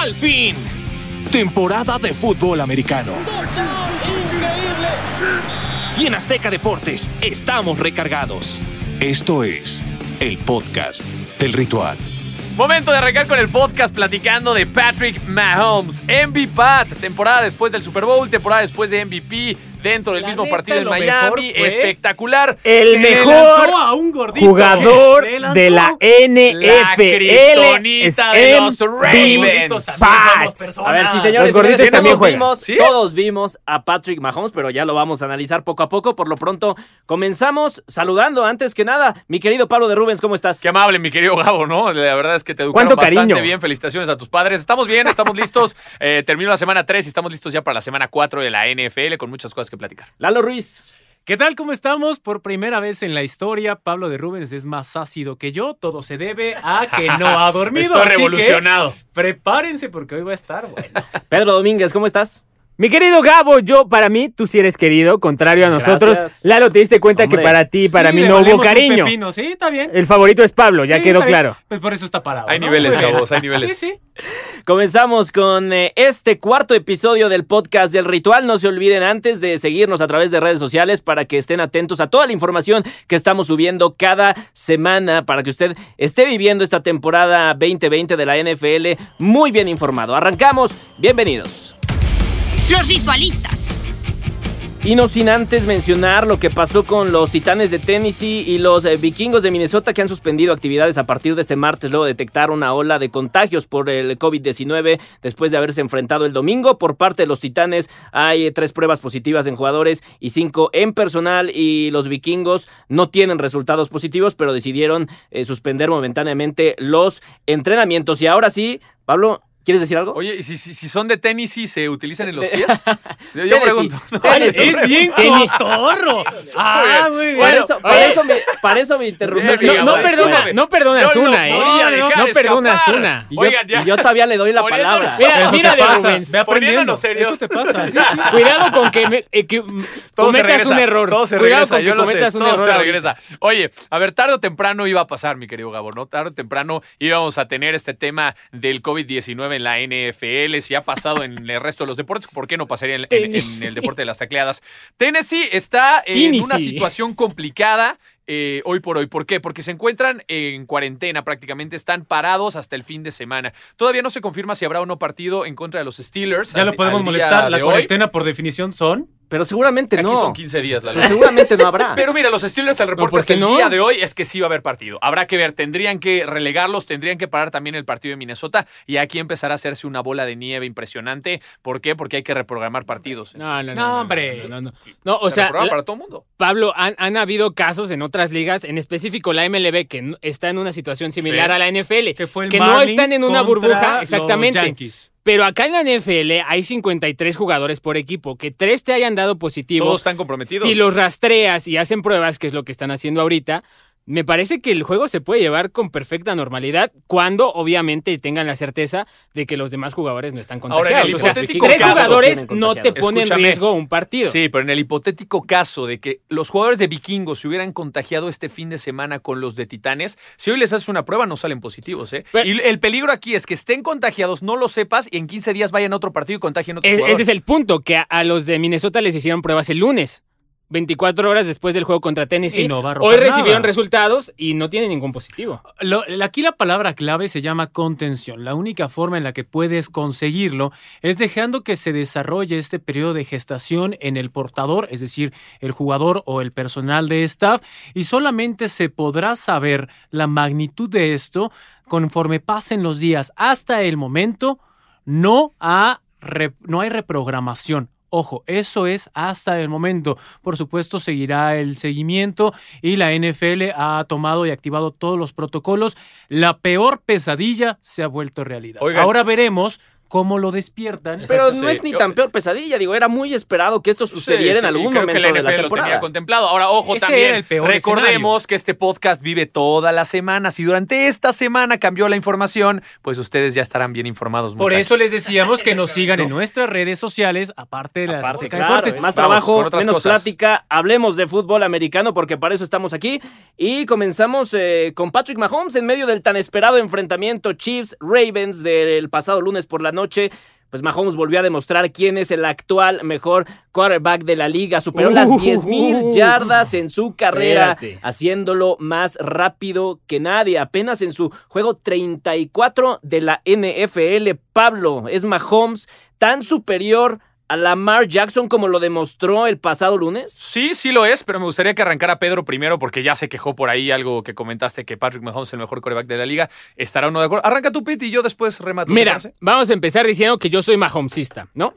Al fin, temporada de fútbol americano. Y en Azteca Deportes estamos recargados. Esto es el podcast del ritual. Momento de arrancar con el podcast platicando de Patrick Mahomes. MVP, temporada después del Super Bowl, temporada después de MVP, dentro del La mismo neta, partido en Miami. Espectacular. El mejor lanzó a un gordito. jugador de la NFL. kriptonita de los Ravens. A ver, sí, Los señores, gorditos señores, también todos vimos, ¿Sí? todos vimos a Patrick Mahomes, pero ya lo vamos a analizar poco a poco. Por lo pronto, comenzamos saludando antes que nada. Mi querido Pablo de Rubens, ¿cómo estás? Qué amable, mi querido Gabo, ¿no? La verdad es que te educaron ¿Cuánto bastante cariño? bien. Felicitaciones a tus padres. Estamos bien, estamos listos. Eh, terminó la semana 3 y estamos listos ya para la semana 4 de la NFL con muchas cosas que platicar. Lalo Ruiz. ¿Qué tal? ¿Cómo estamos? Por primera vez en la historia, Pablo de Rubens es más ácido que yo. Todo se debe a que no ha dormido. Que revolucionado. prepárense porque hoy va a estar bueno. Pedro Domínguez, ¿cómo estás? Mi querido Gabo, yo, para mí, tú sí eres querido, contrario a nosotros. Gracias. Lalo, te diste cuenta Hombre. que para ti para Sí, mí le no hubo valemos un cariño. pepino. Sí, está bien. El favorito es Pablo, ya Sí, quedó está bien. claro. Pues por eso está parado. Hay ¿no? niveles, chavos, hay niveles. Sí, sí. Comenzamos con eh, este cuarto episodio del podcast del ritual. No se olviden antes de seguirnos a través de redes sociales para que estén atentos a toda la información que estamos subiendo cada semana para que usted esté viviendo esta temporada 2020 de la NFL muy bien informado. Arrancamos, bienvenidos. Los ritualistas. Y no sin antes mencionar lo que pasó con los Titanes de Tennessee y los eh, Vikingos de Minnesota que han suspendido actividades a partir de este martes luego de detectar una ola de contagios por el COVID-19 después de haberse enfrentado el domingo. Por parte de los Titanes hay eh, tres pruebas positivas en jugadores y cinco en personal y los Vikingos no tienen resultados positivos pero decidieron eh, suspender momentáneamente los entrenamientos. Y ahora sí, Pablo, ¿quieres decir algo? Oye, ¿y si, si, si son de tenis y se utilizan en los pies? Yo, pregunto. No, Es bien Tenis. cotorro. Ah, muy bien. Para eso, para oye. eso me, para eso me interrumpiste. Bien, No, no perdona, no perdonas No una, ¿eh? No perdonas escapar. una. Y yo, Oigan, ya. y yo todavía le doy la palabra. Mira, Eso mira te. Rubens. Ve aprendiendo. Eso te pasa. sí, sí. Cuidado con que, me- eh, que, Todo se cometas regresa, un error. Todo se Cuidado regresa, con que lo sé, cometas un todo error. se regresa. Oye, a ver, tarde o temprano iba a pasar, mi querido Gabo, ¿no? Tarde o temprano íbamos a tener este tema del COVID-19 en la NFL. Si ha pasado en el resto de los deportes, ¿por qué no pasaría en, en- en el deporte de las tacleadas? Tennessee está en Tennessee. una situación complicada. eh, hoy por hoy. ¿Por qué? Porque se encuentran en cuarentena prácticamente, están parados hasta el fin de semana. Todavía no se confirma si habrá o no partido en contra de los Steelers. Ya al- lo podemos molestar. La hoy. cuarentena, por definición, son. Pero seguramente Aquí no. son 15 días, la Pero seguramente no habrá. Pero mira, los Steelers, el reporte ¿por hasta qué el no? día de hoy es que sí va a haber partido. Habrá que ver, tendrían que relegarlos, tendrían que parar también el partido de Minnesota y aquí empezará a hacerse una bola de nieve impresionante. ¿Por qué? Porque hay que reprogramar partidos. No, no, no. No, hombre. No, no, no. No, o Se sea, la- para todo el mundo. Pablo, han, han habido casos en otras ligas, en específico la MLB, que no- está en una situación similar Sí. a la NFL, Que fue el no Marlins están en una burbuja, los exactamente. Yankees. Pero acá en la NFL hay 53 jugadores por equipo, que tres te hayan dado positivo. Todos están comprometidos. Si los rastreas y hacen pruebas, que es lo que están haciendo ahorita, me parece que el juego se puede llevar con perfecta normalidad cuando obviamente tengan la certeza de que los demás jugadores no están Ahora, en el contagiados. o sea, hipotético tres caso- jugadores no te ponen en riesgo un partido. Sí, pero en el hipotético caso de que los jugadores de vikingos se hubieran contagiado este fin de semana con los de titanes, si hoy les haces una prueba no salen positivos, ¿eh? Pero- y el peligro aquí es que estén contagiados, no lo sepas y en 15 días vayan a otro partido y contagien a otros Es- jugadores. ese es el punto, que a, a los de Minnesota les hicieron pruebas el lunes. 24 horas después del juego contra Tennessee. Y no va a arrojar Hoy recibieron nada. resultados y no tienen ningún positivo. Lo- aquí la palabra clave se llama contención. La única forma en la que puedes conseguirlo es dejando que se desarrolle este periodo de gestación en el portador, es decir, el jugador o el personal de staff, y solamente se podrá saber la magnitud de esto conforme pasen los días. Hasta el momento no, ha re- no hay reprogramación. Ojo, eso es hasta el momento. Por supuesto, seguirá el seguimiento y la NFL ha tomado y activado todos los protocolos. La peor pesadilla se ha vuelto realidad. Oigan. Ahora veremos cómo lo despiertan. Pero no es ni Yo- tan peor pesadilla, digo, era muy esperado que esto sucediera Sí, en algún y creo que momento la de la NFL lo temporada. tenía contemplado. Ahora, ojo Ese también. era el peor recordemos que este podcast vive toda la semana. Si durante esta semana cambió la información, pues ustedes ya estarán bien informados. Por muchachos. eso les decíamos que nos sigan en nuestras redes sociales, aparte de las Aparte, claro, Deportes. más trabajo, menos cosas. plática. Hablemos de fútbol americano porque para eso estamos aquí. Y comenzamos eh, con Patrick Mahomes en medio del tan esperado enfrentamiento Chiefs-Ravens del pasado lunes por la noche. Pues Mahomes volvió a demostrar quién es el actual mejor quarterback de la liga. Superó las Uh, 10.000 yardas en su carrera, Espérate. haciéndolo más rápido que nadie. Apenas en su juego 34 de la NFL. Pablo, es Mahomes tan superior a Lamar Jackson como lo demostró el pasado lunes? Sí, sí lo es, pero me gustaría que arrancara Pedro primero porque ya se quejó por ahí algo que comentaste que Patrick Mahomes es el mejor coreback de la liga. ¿Estará uno de acuerdo? Arranca tú, Pete, y yo después remato. ¿te Mira, vamos a empezar diciendo que yo soy Mahomesista, ¿no?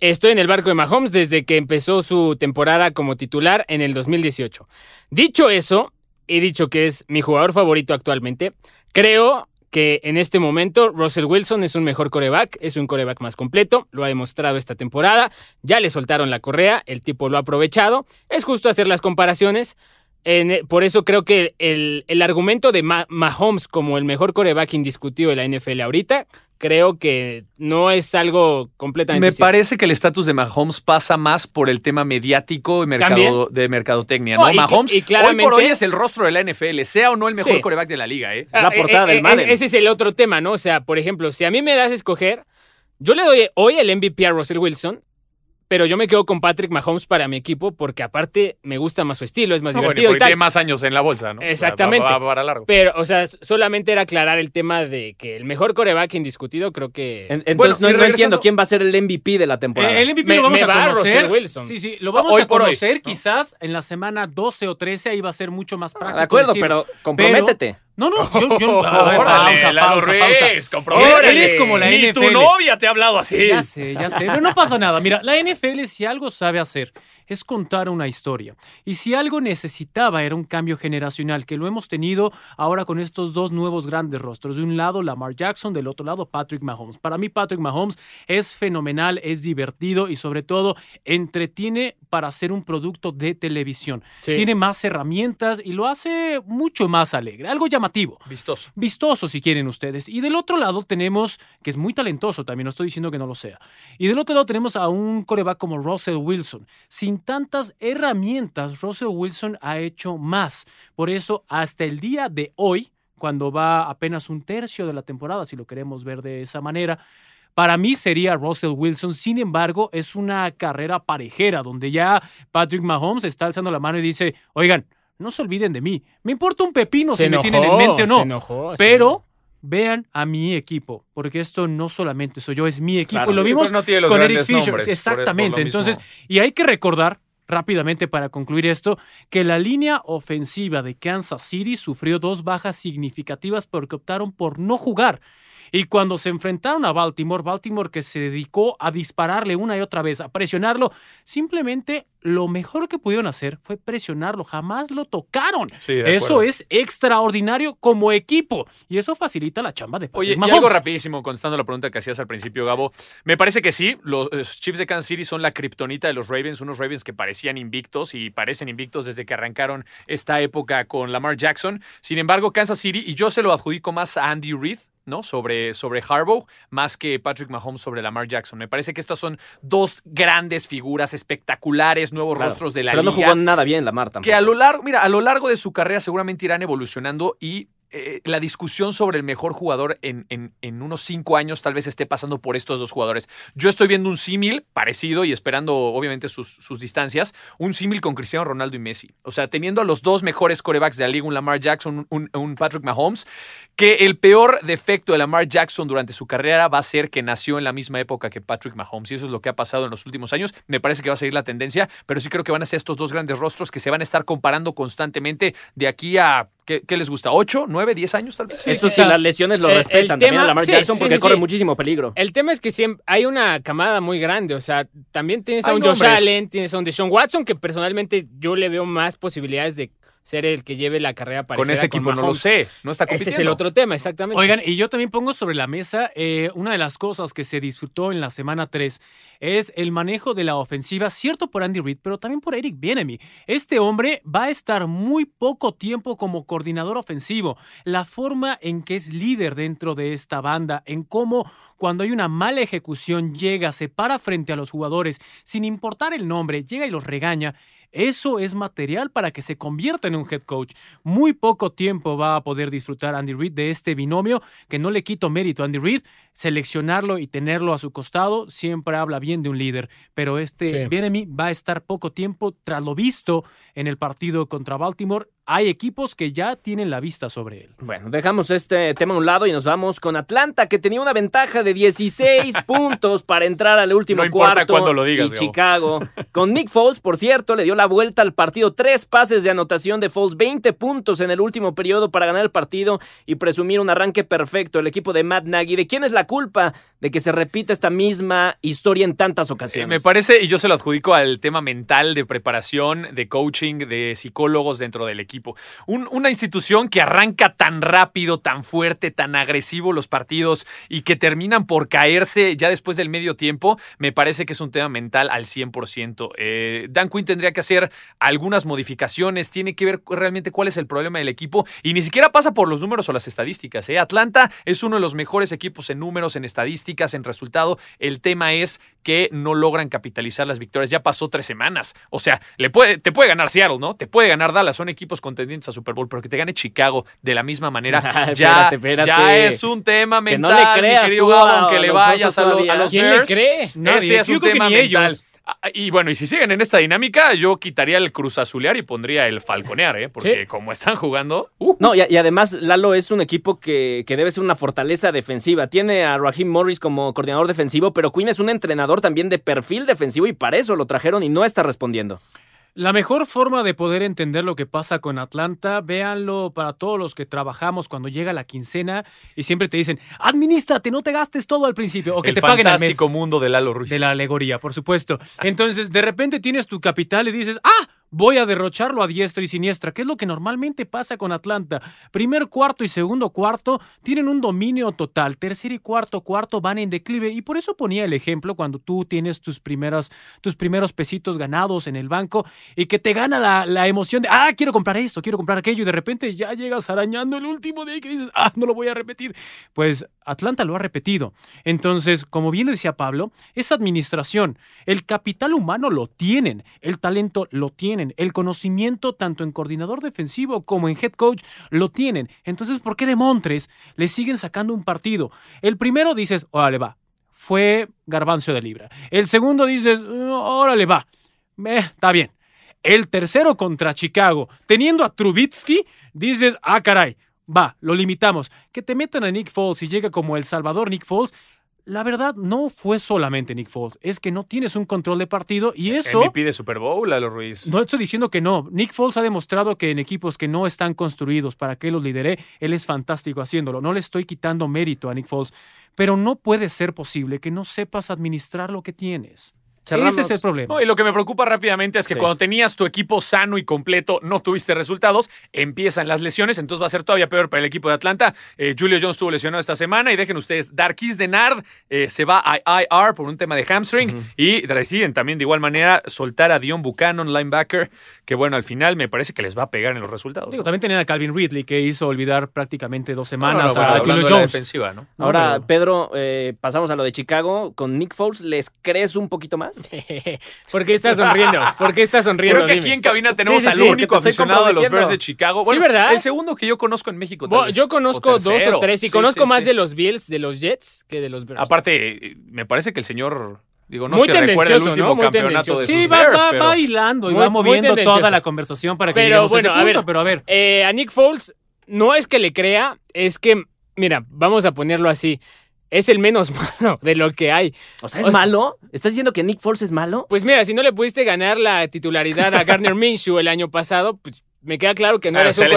Estoy en el barco de Mahomes desde que empezó su temporada como titular en el 2018. Dicho eso, he dicho que es mi jugador favorito actualmente. Creo que en este momento Russell Wilson es un mejor coreback, es un coreback más completo, lo ha demostrado esta temporada, ya le soltaron la correa, el tipo lo ha aprovechado, es justo hacer las comparaciones. En- por eso creo que el, el argumento de Ma- Mahomes como el mejor coreback indiscutido de la NFL ahorita, creo que no es algo completamente Me cierto. parece que el estatus de Mahomes pasa más por el tema mediático y mercado, de mercadotecnia, ¿no? No, y- Mahomes y hoy claramente- por hoy es el rostro de la NFL, sea o no el mejor Sí. coreback de la liga, ¿eh? la portada del eh, Madden. Ese es el otro tema, ¿no? O sea, por ejemplo, si a mí me das a escoger, yo le doy hoy el MVP a Russell Wilson, pero yo me quedo con Patrick Mahomes para mi equipo porque aparte me gusta más su estilo, es más No, bueno, y divertido porque y tal. tiene más años en la bolsa, ¿no? Exactamente. Va, va- va para largo. Pero, o sea, solamente era aclarar el tema de que el mejor coreback indiscutido creo que... En- Entonces Bueno, no, y no entiendo quién va a ser el MVP de la temporada. Eh, el MVP Me- lo vamos me a va conocer. Wilson. Sí, sí, lo vamos Hoy a por hoy, conocer ¿no? quizás en la semana 12 o 13, ahí va a ser mucho más práctico. de acuerdo, decir- pero comprométete. No, no, yo, yo- a ver, Órale, pausa, Lalo pausa, Ruiz, pausa. Él es como la Ni tu NFL. novia te ha hablado así. Ya sé, ya sé, pero no pasa nada. Mira, la NFL si algo sabe hacer es contar una historia. Y si algo necesitaba era un cambio generacional, que lo hemos tenido ahora con estos dos nuevos grandes rostros. De un lado Lamar Jackson, del otro lado Patrick Mahomes. Para mí Patrick Mahomes es fenomenal, es divertido y sobre todo entretiene para hacer un producto de televisión. Sí. Tiene más herramientas y lo hace mucho más alegre, algo llamativo Vistoso. vistoso si quieren ustedes. Y del otro lado tenemos, que es muy talentoso también, no estoy diciendo que no lo sea. Y del otro lado tenemos a un coreback como Russell Wilson. Sin tantas herramientas, Russell Wilson ha hecho más. Por eso, hasta el día de hoy, cuando va apenas un tercio de la temporada, si lo queremos ver de esa manera, para mí sería Russell Wilson. Sin embargo, es una carrera parejera donde ya Patrick Mahomes está alzando la mano y dice, oigan, no se olviden de mí. Me importa un pepino se si enojó, me tienen en mente o no. Se enojó, sí. Pero vean a mi equipo, porque esto no solamente soy yo, es mi equipo. Claro. lo Sí, vimos pues no tiene los con Eric Fisher. por- Exactamente. por. Entonces, y hay que recordar rápidamente para concluir esto, que la línea ofensiva de Kansas City sufrió dos bajas significativas porque optaron por no jugar. Y cuando se enfrentaron a Baltimore, Baltimore que se dedicó a dispararle una y otra vez, a presionarlo, simplemente lo mejor que pudieron hacer fue presionarlo, jamás lo tocaron. Sí, eso es extraordinario como equipo y eso facilita la chamba de Patrick Oye, y algo rapidísimo, contestando la pregunta que hacías al principio, Gabo. Me parece que sí, los, los Chiefs de Kansas City son la kriptonita de los Ravens, unos Ravens que parecían invictos y parecen invictos desde que arrancaron esta época con Lamar Jackson. Sin embargo, Kansas City, y yo se lo adjudico más a Andy Reid, ¿no? Sobre, sobre Harbaugh, más que Patrick Mahomes sobre Lamar Jackson. Me parece que estas son dos grandes figuras espectaculares, nuevos Claro. rostros de la Pero no liga jugó nada bien Lamar tampoco. que a lo largo, mira, a lo largo de su carrera seguramente irán evolucionando y eh, la discusión sobre el mejor jugador en, en- unos cinco años tal vez esté pasando por estos dos jugadores. Yo estoy viendo un símil parecido y esperando obviamente sus, sus distancias, un símil con Cristiano Ronaldo y Messi. O sea, teniendo a los dos mejores corebacks de la liga, un Lamar Jackson, un, un Patrick Mahomes, que el peor defecto de Lamar Jackson durante su carrera va a ser que nació en la misma época que Patrick Mahomes. Y eso es lo que ha pasado en los últimos años. Me parece que va a seguir la tendencia, pero sí creo que van a ser estos dos grandes rostros que se van a estar comparando constantemente de aquí a, ¿qué, qué les gusta? ¿8, 9, 10 años tal vez? Eso sí, quizás. las lesiones lo Eh, el respetan también tema- a Lamar sí, Jackson sí, porque sí, corre sí. muchísimo peligro. El tema es que siempre hay una camada muy grande, o sea, también tienes a Hay un Josh nombres. Allen, tienes a un Deshaun Watson, que personalmente yo le veo más posibilidades de ser el que lleve la carrera para Con ese equipo no lo sé, no está Ese compitiendo. es el otro tema, exactamente. Oigan, y yo también pongo sobre la mesa eh, una de las cosas que se disfrutó en la semana 3 es el manejo de la ofensiva, cierto por Andy Reid, pero también por Eric Bienemy. Este hombre va a estar muy poco tiempo como coordinador ofensivo. La forma en que es líder dentro de esta banda, en cómo cuando hay una mala ejecución llega, se para frente a los jugadores, sin importar el nombre, llega y los regaña. Eso es material para que se convierta en un head coach. Muy poco tiempo va a poder disfrutar Andy Reid de este binomio, que no le quito mérito a Andy Reid. Seleccionarlo y tenerlo a su costado siempre habla bien de un líder, pero este Sí. Va a estar poco tiempo tras lo visto en el partido contra Baltimore. Hay equipos que ya tienen la vista sobre él. Bueno, dejamos este tema a un lado y nos vamos con Atlanta, que tenía una ventaja de 16 puntos para entrar al último No cuarto. lo digas, y Gabo. Chicago. Con Nick Foles, por cierto, le dio la vuelta al partido. Tres pases de anotación de Foles, 20 puntos en el último periodo para ganar el partido y presumir un arranque perfecto. El equipo de Matt Nagy. ¿De quién es la culpa de que se repita esta misma historia en tantas Eh, ocasiones? Me parece, y yo se lo adjudico al tema mental de preparación, de coaching, de psicólogos dentro del equipo. Un- una institución que arranca tan rápido, tan fuerte, tan agresivo los partidos y que terminan por caerse ya después del medio tiempo, me parece que es un tema mental al 100%. Eh, Dan Quinn tendría que hacer algunas modificaciones, tiene que ver realmente cuál es el problema del equipo y ni siquiera pasa por los números o las estadísticas. ¿eh? Atlanta es uno de los mejores equipos en números, en estadísticas, en resultado. El tema es que no logran capitalizar las victorias. Ya pasó tres semanas. O sea, le puede, te puede ganar Seattle, ¿no? Te puede ganar Dallas. Son equipos contendientes a Super Bowl, pero que te gane Chicago de la misma manera. Ya, espérate, espérate. ya es un tema Que no mental, le creas mi querido tú Gabo, a aunque le los vayas a, lo- a los ¿Quién le cree? Nadie. Este es un tema mental. ellos. Ah, Y bueno, y si siguen en esta dinámica, yo quitaría el cruz azulear y pondría el falconear, ¿eh? Porque Sí. como están jugando. uh, No, y, y además Lalo es un equipo que, que debe ser una fortaleza defensiva. Tiene a Raheem Morris como coordinador defensivo, pero Quinn es un entrenador también de perfil defensivo y para eso lo trajeron y no está respondiendo. La mejor forma de poder entender lo que pasa con Atlanta, véanlo para todos los que trabajamos cuando llega la quincena y siempre te dicen, administrate, no te gastes todo al principio o que el te paguen al mes. fantástico mundo de Lalo Ruiz. De la alegoría, por supuesto. Entonces, de repente tienes tu capital y dices, ¡ah! Voy a derrocharlo a diestra y siniestra, que es lo que normalmente pasa con Atlanta. Primer cuarto y segundo cuarto tienen un dominio total. Tercer y cuarto cuarto van en declive. Y por eso ponía el ejemplo cuando tú tienes tus, primeras, tus primeros pesitos ganados en el banco y que te gana la, la emoción de, ah, quiero comprar esto, quiero comprar aquello. Y de repente ya llegas arañando el último día y que dices, ah, no lo voy a repetir. Pues Atlanta lo ha repetido. Entonces, como bien decía Pablo, es administración. El capital humano lo tienen, el talento lo tienen, el conocimiento tanto en coordinador defensivo como en head coach lo tienen. Entonces, ¿por qué de Montres le siguen sacando un partido? El primero dices, órale va, fue garbancio de libra. El segundo dices, órale va, eh, está bien. El tercero contra Chicago, teniendo a Trubitsky, dices, ah, caray, va, lo limitamos. Que te metan a Nick Foles y llega como el Salvador Nick Foles. La verdad, no fue solamente Nick Foles, es que no tienes un control de partido y eso... MVP de Super Bowl, Lalo Ruiz. No estoy diciendo que no. Nick Foles ha demostrado que en equipos que no están construidos para que los lidere, él es fantástico haciéndolo. No le estoy quitando mérito a Nick Foles, pero no puede ser posible que no sepas administrar lo que tienes. Cerramos. Ese es el problema. No, y lo que me preocupa rápidamente es que Sí. cuando tenías tu equipo sano y completo, no tuviste resultados, empiezan las lesiones, entonces va a ser todavía peor para el equipo de Atlanta. Eh, Julio Jones estuvo lesionado esta semana y dejen ustedes, Darkis Denard eh, se va a IR por un tema de hamstring y deciden también de igual manera soltar a Dion Buchanan, linebacker, que bueno, al final me parece que les va a pegar en los resultados. Digo, también tenían a Calvin Ridley que hizo olvidar prácticamente dos No, no, semanas no, a Julio de la Jones. defensiva, ¿no? No, Ahora, pero- Pedro, eh, pasamos a lo de Chicago. Con Nick Foles, ¿les crees un poquito más? ¿Por qué estás sonriendo? ¿Por qué estás sonriendo? Creo que Dime. aquí en cabina tenemos Sí, sí, al sí. único aficionado de los. Bears de Chicago. Sí, ¿verdad? El segundo que yo conozco en México. tal Bo- vez. Yo conozco O dos o tres y Sí, conozco sí, más sí. de los Bills, de los Jets, que de los Bears. Aparte, me parece que el señor, digo, no Muy se recuerda el tendencioso, último ¿no? Muy campeonato de tendencioso. sus Sí, va, Bears, va, pero- va hilando y Muy- va moviendo toda la conversación para que Pero lleguemos bueno, a ese a punto, ver, pero a ver. Eh, a Nick Foles, no es que le crea, es que, mira, vamos a ponerlo así. Es el menos malo de lo que hay. O sea, ¿es O sea- malo? ¿Estás diciendo que Nick Foles es malo? Pues mira, si no le pudiste ganar la titularidad a Gardner Minshew el año pasado, pues me queda claro que no se le-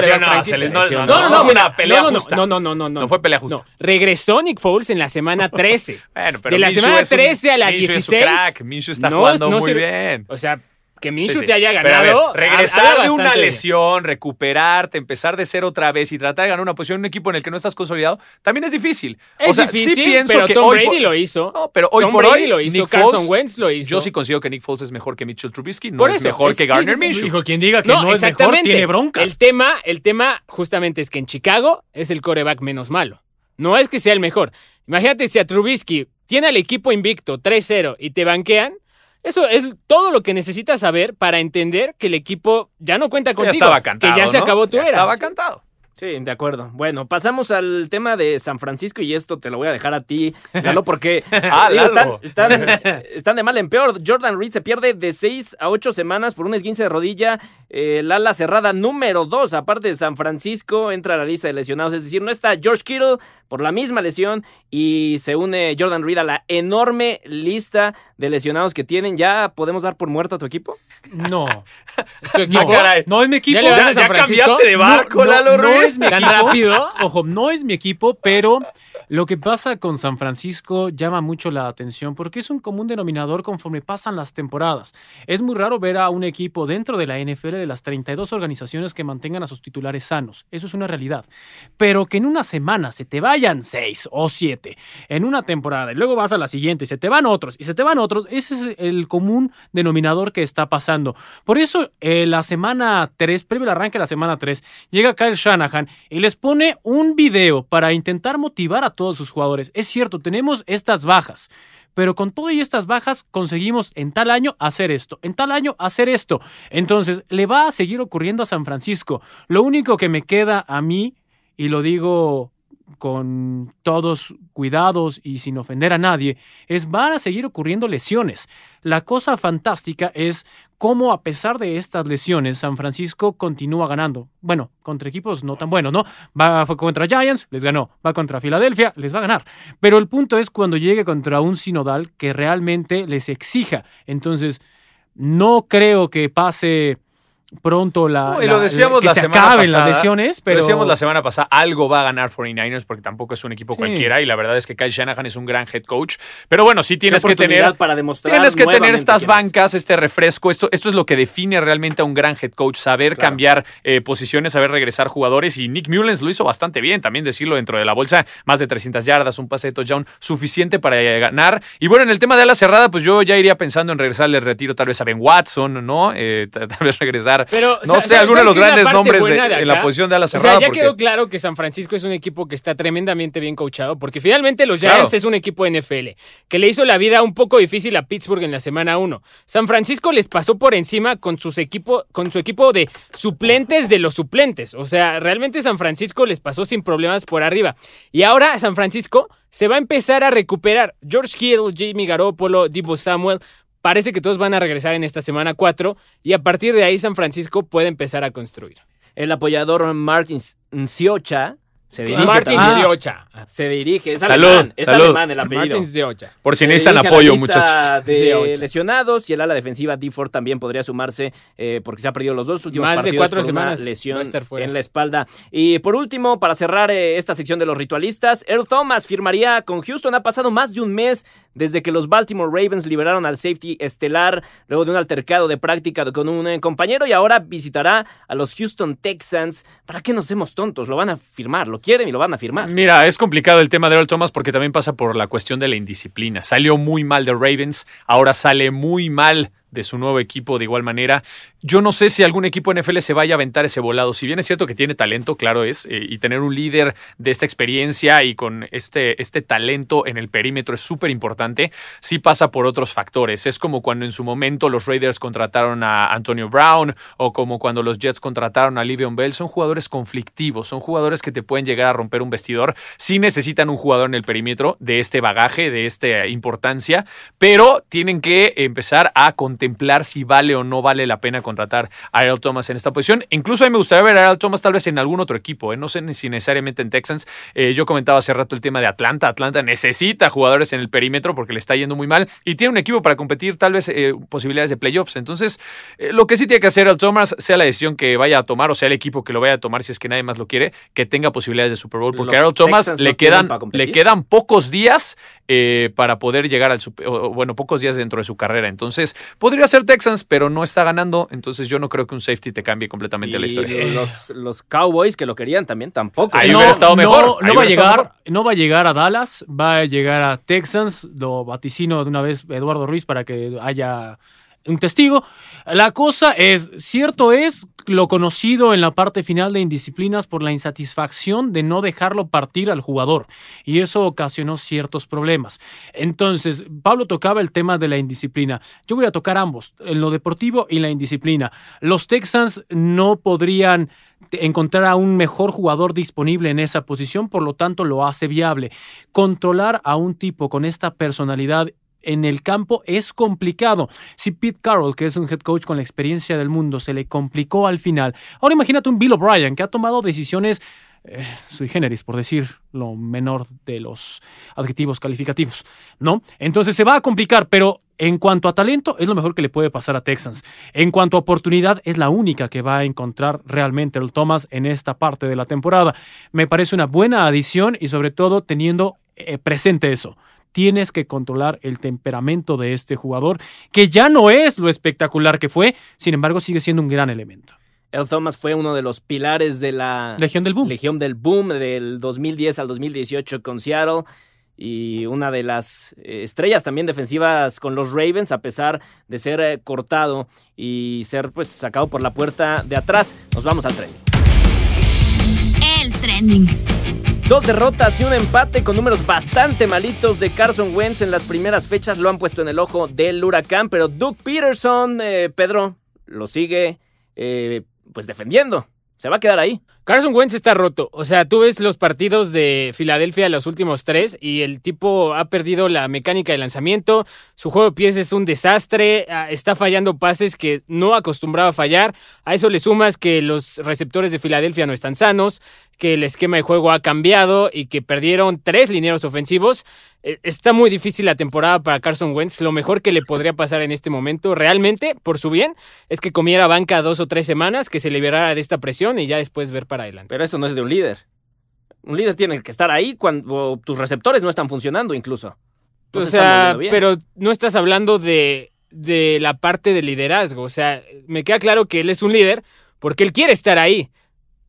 no, no, No, no, no, fue mira, una pelea no, no, justa. No, no, no, no, fue pelea justa. No, regresó Nick Foles en la semana 13. Bueno, pero De la Minshew semana es un- 13 a la Minshew es su 16. crack, Minshew está No, jugando no muy se- bien. O sea, que Minshew Sí, sí. te haya ver, ganado. regresar de una lesión, recuperarte, empezar de cero otra vez y tratar de ganar una posición en un equipo en el que no estás consolidado, también es difícil. Es o sea, difícil, sí pienso pero que Tom hoy Brady por- lo hizo. No, pero hoy Tom por Brady hoy lo hizo, Nick Carson Foles- Wentz lo hizo. Yo sí considero que Nick Foles es mejor que Mitchell Trubisky, no Por es eso, mejor es- que Gardner sí, sí, Minshew. Dijo, quien diga que no, es mejor tiene broncas. El tema, el tema justamente es que en Chicago es el coreback menos malo. No es que sea el mejor. Imagínate si a Trubisky tiene al equipo invicto 3-0 y te banquean. Eso es todo lo que necesitas saber para entender que el equipo ya no cuenta Ya contigo. estaba cantado, que ya se ¿no? acabó tu Ya era. Estaba cantado. Sí, de acuerdo. Bueno, pasamos al tema de San Francisco y esto te lo voy a dejar a ti, Lalo, porque Ah, están, Lalo. están- están de mal en peor. Jordan Reed se pierde de 6 a 8 semanas por un esguince de rodilla. Eh, el ala cerrada número 2, aparte de San Francisco, entra a la lista de lesionados. Es decir, no está George Kittle por la misma lesión y se une Jordan Reed a la enorme lista de lesionados que tienen. ¿Ya podemos dar por muerto a tu equipo? No. Es tu equipo. No, no es mi equipo. ¿Ya cambiaste de barco, no, Lalo no Ruiz. Es mi ¿Tan equipo. rápido? Ojo, no es mi equipo, pero lo que pasa con San Francisco llama mucho la atención porque es un común denominador conforme pasan las temporadas. Es muy raro ver a un equipo dentro de la NFL de las 32 organizaciones que mantengan a sus titulares sanos. Eso es una realidad. Pero que en una semana se te vayan 6 o 7 en una temporada y luego vas a la siguiente y se te van otros y se te van otros, ese es el común denominador que está pasando. Por eso, eh, la semana 3, previo al arranque de la semana 3, llega Kyle Shanahan y les pone un video para intentar motivar a todos sus jugadores. Es cierto, tenemos estas bajas. Pero con todas estas bajas conseguimos en tal año hacer esto, en tal año hacer esto. Entonces, le va a seguir ocurriendo a San Francisco. Lo único que me queda a mí, y lo digo con todos cuidados y sin ofender a nadie, es van a seguir ocurriendo lesiones. La cosa fantástica es cómo a pesar de estas lesiones San Francisco continúa ganando. Bueno, contra equipos no tan buenos, ¿no? Va contra Giants, les ganó. Va contra Filadelfia, les va a ganar. Pero el punto es cuando llegue contra un sinodal que realmente les exija. Entonces, no creo que pase pronto la, No, y lo la- decíamos que la se semana acaben pasada. las lesiones, pero Lo decíamos la semana pasada, algo va a ganar 49ers porque tampoco es un equipo Sí. cualquiera y la verdad es que Kyle Shanahan es un gran head coach. Pero bueno, sí tienes que tener para demostrar Tienes que tener estas bancas, este refresco. Esto, esto es lo que define realmente a un gran head coach. Saber Claro. cambiar eh, posiciones, saber regresar jugadores. Y Nick Mullens lo hizo bastante bien. También decirlo dentro de la bolsa, más de 300 yardas, un pase de touchdown suficiente para eh, ganar. Y bueno, en el tema de la cerrada, pues yo ya iría pensando en regresarle el retiro tal vez a Ben Watson, ¿no? Eh, tal vez regresar, Pero, no sé, alguno de ¿sabes los grandes nombres de- en la posición de ala O sea, cerrada. ya porque- quedó claro que San Francisco es un equipo que está tremendamente bien coachado, porque finalmente los Giants Claro. es un equipo NFL que le hizo la vida un poco difícil a Pittsburgh en la semana 1. San Francisco les pasó por encima con, sus equipo, con su equipo de suplentes de los suplentes. O sea, realmente San Francisco les pasó sin problemas por arriba. Y ahora San Francisco se va a empezar a recuperar. George Hill, Jamie Garoppolo, Divo Samuel. Parece que todos van a regresar en esta semana 4 y a partir de ahí San Francisco puede empezar a construir. El apoyador Martin Nciocha se dirige Martin también- Diocha. Se dirige, es Salud, alemán, es salud. alemán el apellido. Martin Diocha. por si Se necesitan dirige a la apoyo, muchachos. De lesionados y el ala defensiva D Ford también podría sumarse eh, porque se ha perdido los dos últimos Más de partidos cuatro por semanas lesión en la espalda. Y por último, para cerrar eh, esta sección de los ritualistas, Earl Thomas firmaría con Houston. Ha pasado más de un mes desde que los Baltimore Ravens liberaron al safety estelar luego de un altercado de práctica con un eh, compañero y ahora visitará a los Houston Texans. ¿Para qué nos hacemos tontos? Lo van a firmar, lo quieren y lo van a firmar. Mira, es complicado el tema de Earl Thomas porque también pasa por la cuestión de la indisciplina. Salió muy mal de Ravens, ahora sale muy mal de su nuevo equipo de igual manera. Yo no sé si algún equipo NFL se vaya a aventar ese volado. Si bien es cierto que tiene talento, claro es, eh, y tener un líder de esta experiencia y con este, este talento en el perímetro es súper importante, sí pasa por otros factores. Es como cuando en su momento los Raiders contrataron a Antonio Brown o como cuando los Jets contrataron a Livion Bell. Son jugadores conflictivos, son jugadores que te pueden llegar a romper un vestidor. Sí necesitan un jugador en el perímetro de este bagaje, de esta importancia, pero tienen que empezar a contemplar si vale o no vale la pena contratar a Earl Thomas en esta posición. Incluso a mí me gustaría ver a Earl Thomas tal vez en algún otro equipo, ¿eh? no sé si necesariamente en Texans. Eh, yo comentaba hace rato el tema de Atlanta. Atlanta necesita jugadores en el perímetro porque le está yendo muy mal y tiene un equipo para competir tal vez eh, posibilidades de playoffs. Entonces, lo que sí tiene que hacer Earl Thomas, sea la decisión que vaya a tomar o sea el equipo que lo vaya a tomar si es que nadie más lo quiere, que tenga posibilidades de Super Bowl. Porque Los a Earl Thomas Texans le no quedan, le quedan pocos días para poder llegar al Super- o, bueno, pocos días dentro de su carrera. Entonces, podría Podría ser Texans, pero no está ganando, entonces yo no creo que un safety te cambie completamente la historia. Los, los Cowboys que lo querían también tampoco. Ahí no, hubiera estado mejor, No, va a llegar, no va a llegar a Dallas, va a llegar a Texans. Lo vaticino de una vez Eduardo Ruiz para que haya un testigo. La cosa es, cierto es lo conocido en la parte final de indisciplinas por la insatisfacción de no dejarlo partir al jugador y eso ocasionó ciertos problemas. Entonces, Pablo tocaba el tema de la indisciplina. Yo voy a tocar ambos, en lo deportivo y la indisciplina. Los Texans no podrían encontrar a un mejor jugador disponible en esa posición, por lo tanto lo hace viable. Controlar a un tipo con esta personalidad en el campo es complicado. Si Pete Carroll, que es un head coach con la experiencia del mundo, se le complicó al final, ahora imagínate un Bill O'Brien que ha tomado decisiones eh, sui generis, por decir lo menor de los adjetivos calificativos, ¿no? Entonces se va a complicar, pero en cuanto a talento, es lo mejor que le puede pasar a Texans. En cuanto a oportunidad, es la única que va a encontrar realmente el Thomas en esta parte de la temporada. Me parece una buena adición y sobre todo teniendo eh, presente eso tienes que controlar el temperamento de este jugador, que ya no es lo espectacular que fue, sin embargo sigue siendo un gran elemento. El Thomas fue uno de los pilares de la Legión del Boom. Legión del Boom del 2010 al 2018 con Seattle y una de las eh, estrellas también defensivas con los Ravens a pesar de ser eh, cortado y ser pues sacado por la puerta de atrás. Nos vamos al tren. El trending. Dos derrotas y un empate con números bastante malitos de Carson Wentz en las primeras fechas lo han puesto en el ojo del huracán, pero Doug Peterson, eh, Pedro, lo sigue eh, pues defendiendo. Se va a quedar ahí. Carson Wentz está roto. O sea, tú ves los partidos de Filadelfia, los últimos tres, y el tipo ha perdido la mecánica de lanzamiento. Su juego de pies es un desastre. ah, Está fallando pases que no acostumbraba a fallar. A eso le sumas que los receptores de Filadelfia no están sanos, que el esquema de juego ha cambiado y que perdieron tres linieros ofensivos. Eh, Está muy difícil la temporada para Carson Wentz. Lo mejor que le podría pasar en este momento, realmente, por su bien, es que comiera banca dos o tres semanas, que se liberara de esta presión y ya después ver para adelante. Pero eso no es de un líder. Un líder tiene que estar ahí cuando tus receptores no están funcionando incluso. No o se sea, pero no estás hablando de, de la parte de liderazgo. O sea, me queda claro que él es un líder porque él quiere estar ahí.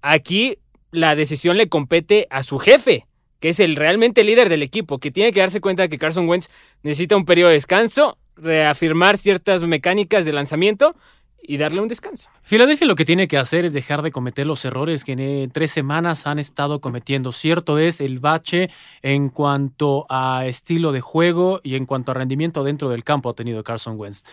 Aquí la decisión le compete a su jefe, que es el realmente líder del equipo, que tiene que darse cuenta que Carson Wentz necesita un periodo de descanso, reafirmar ciertas mecánicas de lanzamiento y darle un descanso. Filadelfia lo que tiene que hacer es dejar de cometer los errores que en eh, tres semanas han estado cometiendo. Cierto es el bache en cuanto a estilo de juego y en cuanto a rendimiento dentro del campo ha tenido Carson Wentz.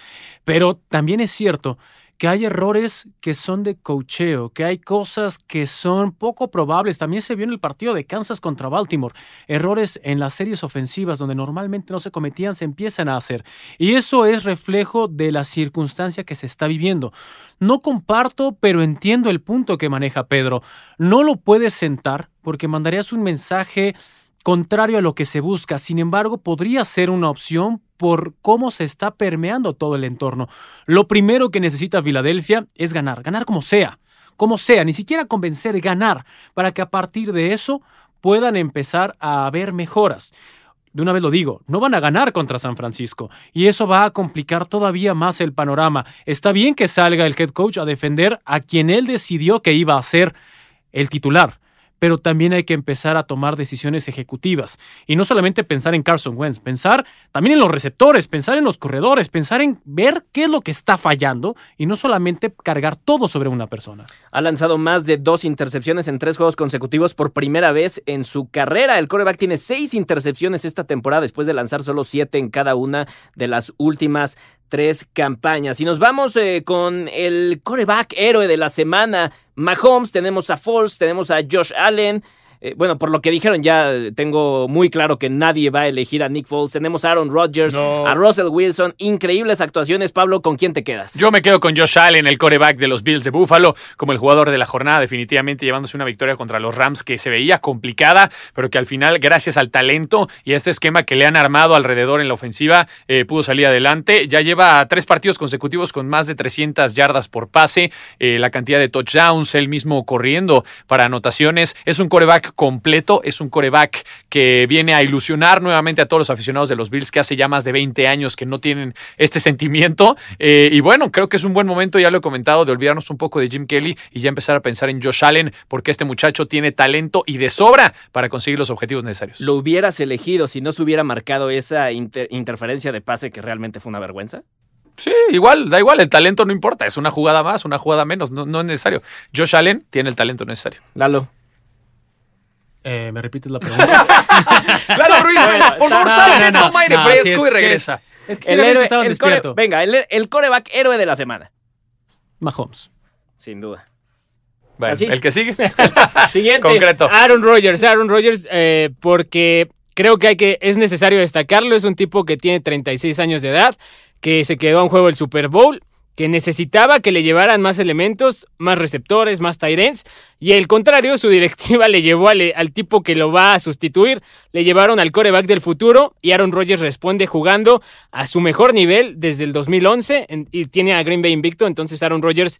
Pero también es cierto que hay errores que son de cocheo, que hay cosas que son poco probables. También se vio en el partido de Kansas contra Baltimore. Errores en las series ofensivas donde normalmente no se cometían se empiezan a hacer. Y eso es reflejo de la circunstancia que se está viviendo. No comparto, pero entiendo el punto que maneja Pedro. No lo puedes sentar porque mandarías un mensaje contrario a lo que se busca. Sin embargo, podría ser una opción por cómo se está permeando todo el entorno. Lo primero que necesita Filadelfia es ganar, ganar como sea, como sea, ni siquiera convencer, ganar, para que a partir de eso puedan empezar a haber mejoras. De una vez lo digo, no van a ganar contra San Francisco y eso va a complicar todavía más el panorama. Está bien que salga el head coach a defender a quien él decidió que iba a ser el titular, pero también hay que empezar a tomar decisiones ejecutivas. Y no solamente pensar en Carson Wentz, pensar también en los receptores, pensar en los corredores, pensar en ver qué es lo que está fallando y no solamente cargar todo sobre una persona. Ha lanzado más de dos intercepciones en tres juegos consecutivos por primera vez en su carrera. El coreback tiene seis intercepciones esta temporada después de lanzar solo siete en cada una de las últimas tres campañas. Y nos vamos eh, con el coreback héroe de la semana, Mahomes. Tenemos a Foles, tenemos a Josh Allen. Eh, bueno, por lo que dijeron ya eh, tengo muy claro que nadie va a elegir a Nick Foles. Tenemos a Aaron Rodgers, No. a Russell Wilson. Increíbles actuaciones. Pablo, ¿con quién te quedas? Yo me quedo con Josh Allen, el coreback de los Bills de Buffalo, como el jugador de la jornada, definitivamente llevándose una victoria contra los Rams que se veía complicada, pero que al final, gracias al talento y a este esquema que le han armado alrededor en la ofensiva, eh, pudo salir adelante. Ya lleva tres partidos consecutivos con más de 300 yardas por pase, eh, la cantidad de touchdowns, él mismo corriendo para anotaciones. Es un coreback coreback completo, es un coreback que viene a ilusionar nuevamente a todos los aficionados de los Bills que hace ya más de 20 años que no tienen este sentimiento. Eh, y bueno, creo que es un buen momento, ya lo he comentado, de olvidarnos un poco de Jim Kelly y ya empezar a pensar en Josh Allen, porque este muchacho tiene talento y de sobra para conseguir los objetivos necesarios. ¿Lo hubieras elegido si no se hubiera marcado esa inter- interferencia de pase que realmente fue una vergüenza? Sí, igual, da igual, el talento no importa, es una jugada más, una jugada menos, no, no es necesario. Josh Allen tiene el talento necesario. Lalo. Eh, ¿Me repites la pregunta? Claro, Ruiz, por favor, No, sale, no, no. toma aire No, fresco y regresa. es que El, héroe- estaban el core- venga, el, el coreback héroe de la semana. Mahomes. Sin duda. Bueno, ¿Así? el que sigue, Siguiente. concreto. Aaron Rodgers, Aaron Rodgers, eh, porque creo que hay que es necesario destacarlo. Es un tipo que tiene 36 años de edad, que se quedó a un juego del Super Bowl, que necesitaba que le llevaran más elementos, más receptores, más Tyrants, y al contrario, su directiva le llevó al, al tipo que lo va a sustituir, le llevaron al coreback del futuro, y Aaron Rodgers responde jugando a su mejor nivel desde el 2011 en- y tiene a Green Bay invicto, entonces Aaron Rodgers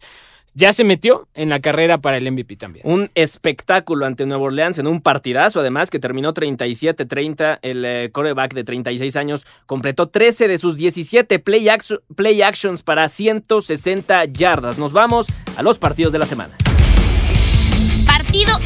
ya se metió en la carrera para el MVP también. Un espectáculo ante Nueva Orleans en un partidazo, además, que terminó 37-30. El eh, coreback de 36 años completó 13 de sus 17 play, play actions para 160 yardas. Nos vamos a los partidos de la semana. Partido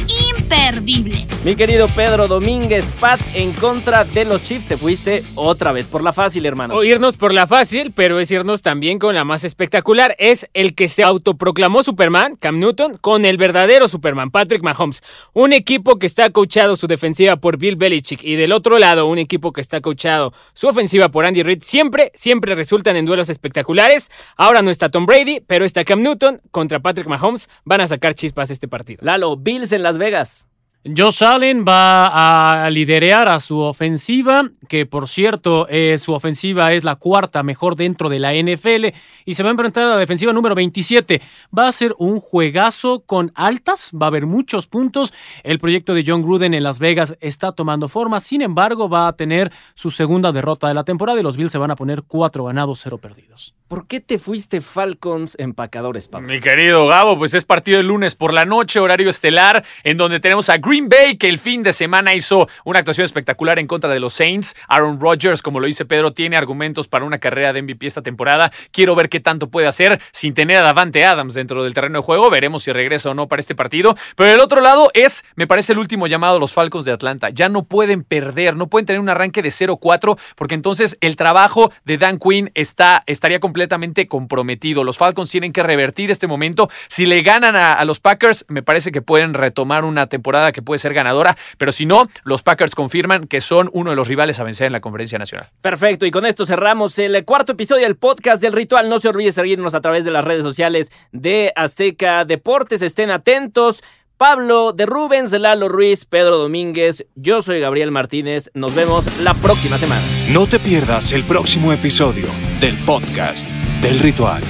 imperdible. Mi querido Pedro Domínguez, Pats en contra de los Chiefs. Te fuiste otra vez por la fácil, hermano. O irnos por la fácil, pero es irnos también con la más espectacular. Es el que se autoproclamó Superman, Cam Newton, con el verdadero Superman, Patrick Mahomes. Un equipo que está coachado su defensiva por Bill Belichick y del otro lado un equipo que está coachado su ofensiva por Andy Reid. Siempre, siempre resultan en duelos espectaculares. Ahora no está Tom Brady, pero está Cam Newton contra Patrick Mahomes. Van a sacar chispas este partido. Lalo, Bills en Las Vegas. Josh Allen va a liderear a su ofensiva, que por cierto, eh, su ofensiva es la cuarta mejor dentro de la NFL y se va a enfrentar a la defensiva número 27. Va a ser un juegazo con altas, va a haber muchos puntos. El proyecto de John Gruden en Las Vegas está tomando forma, sin embargo, va a tener su segunda derrota de la temporada y los Bills se van a poner cuatro ganados, cero perdidos. ¿Por qué te fuiste Falcons empacadores, Pablo? Mi querido Gabo, pues es partido el lunes por la noche, horario estelar, en donde tenemos a Green Bay, que el fin de semana hizo una actuación espectacular en contra de los Saints. Aaron Rodgers, como lo dice Pedro, tiene argumentos para una carrera de MVP esta temporada. Quiero ver qué tanto puede hacer sin tener a Davante Adams dentro del terreno de juego. Veremos si regresa o no para este partido. Pero el otro lado es, me parece, el último llamado a los Falcons de Atlanta. Ya no pueden perder, no pueden tener un arranque de 0-4, porque entonces el trabajo de Dan Quinn está, estaría completamente comprometido. Los Falcons tienen que revertir este momento. Si le ganan a, a los Packers, me parece que pueden retomar una temporada que puede ser ganadora, pero si no, los Packers confirman que son uno de los rivales a vencer en la conferencia nacional. Perfecto, y con esto cerramos el cuarto episodio del podcast del ritual. No se olvide seguirnos a través de las redes sociales de Azteca Deportes. Estén atentos. Pablo de Rubens, Lalo Ruiz, Pedro Domínguez, yo soy Gabriel Martínez. Nos vemos la próxima semana. No te pierdas el próximo episodio del podcast del ritual.